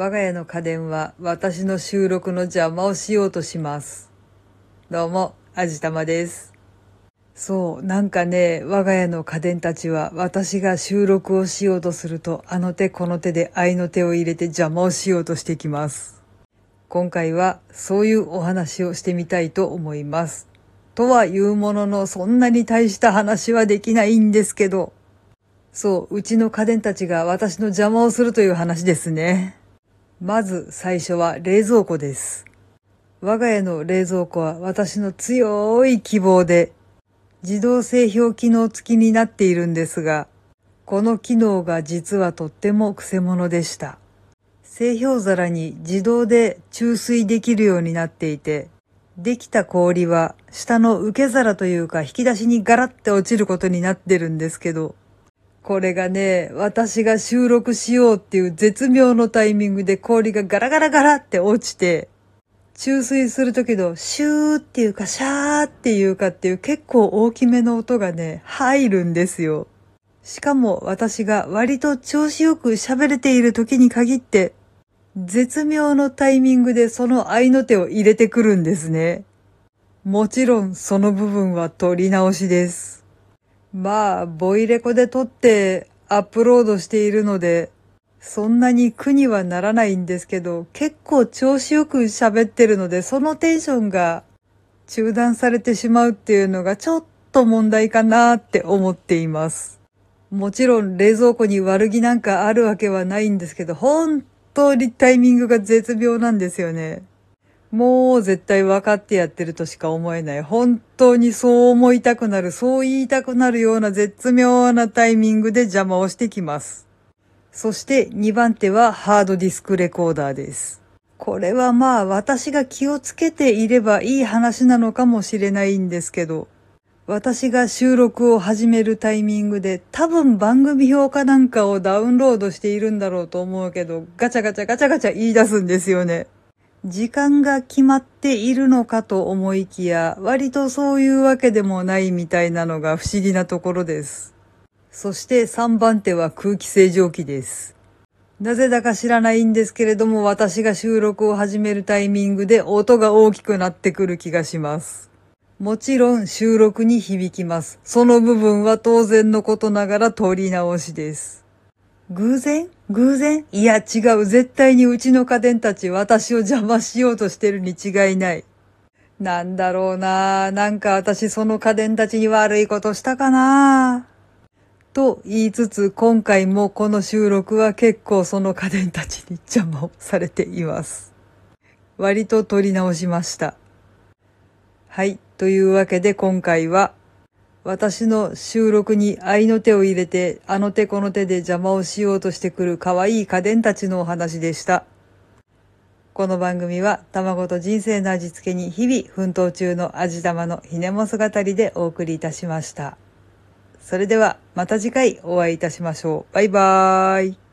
我が家の家電は私の収録の邪魔をしようとします。どうも、あじたまです。そう、なんかね、我が家の家電たちは私が収録をしようとすると、あの手この手で愛の手を入れて邪魔をしようとしてきます。今回はそういうお話をしてみたいと思います。とは言うものの、そんなに大した話はできないんですけど、そう、うちの家電たちが私の邪魔をするという話ですね。まず最初は冷蔵庫です。我が家の冷蔵庫は私の強い希望で自動製氷機能付きになっているんですが、この機能が実はとっても癖者でした。製氷皿に自動で注水できるようになっていて、できた氷は下の受け皿というか引き出しにガラッて落ちることになってるんですけど、これがね、私が収録しようっていう絶妙のタイミングで氷がガラガラガラって落ちて、注水するときのシューっていうかシャーっていうかっていう結構大きめの音がね、入るんですよ。しかも私が割と調子よく喋れている時に限って、絶妙のタイミングでその合いの手を入れてくるんですね。もちろんその部分は取り直しです。まあ、ボイレコで撮ってアップロードしているので、そんなに苦にはならないんですけど、結構調子よく喋ってるので、そのテンションが中断されてしまうっていうのがちょっと問題かなって思っています。もちろん冷蔵庫に悪気なんかあるわけはないんですけど、本当にタイミングが絶妙なんですよね。もう絶対分かってやってるとしか思えない。本当にそう思いたくなる、そう言いたくなるような絶妙なタイミングで邪魔をしてきます。そして2番手はハードディスクレコーダーです。これはまあ私が気をつけていればいい話なのかもしれないんですけど、私が収録を始めるタイミングで多分番組表かなんかをダウンロードしているんだろうと思うけど、ガチャガチャガチャガチャ言い出すんですよね。時間が決まっているのかと思いきや、割とそういうわけでもないみたいなのが不思議なところです。そして3番手は空気清浄機です。なぜだか知らないんですけれども、私が収録を始めるタイミングで音が大きくなってくる気がします。もちろん収録に響きます。その部分は当然のことながら取り直しです。偶然？偶然？いや違う。絶対にうちの家電たち私を邪魔しようとしてるに違いない。なんだろうななんか私その家電たちに悪いことしたかなと言いつつ今回もこの収録は結構その家電たちに邪魔をされています。割と取り直しました。はい。というわけで今回は私の収録に愛の手を入れて、あの手この手で邪魔をしようとしてくる可愛い家電たちのお話でした。この番組は卵と人生の味付けに日々奮闘中の味玉のひねも姿りでお送りいたしました。それではまた次回お会いいたしましょう。バイバーイ。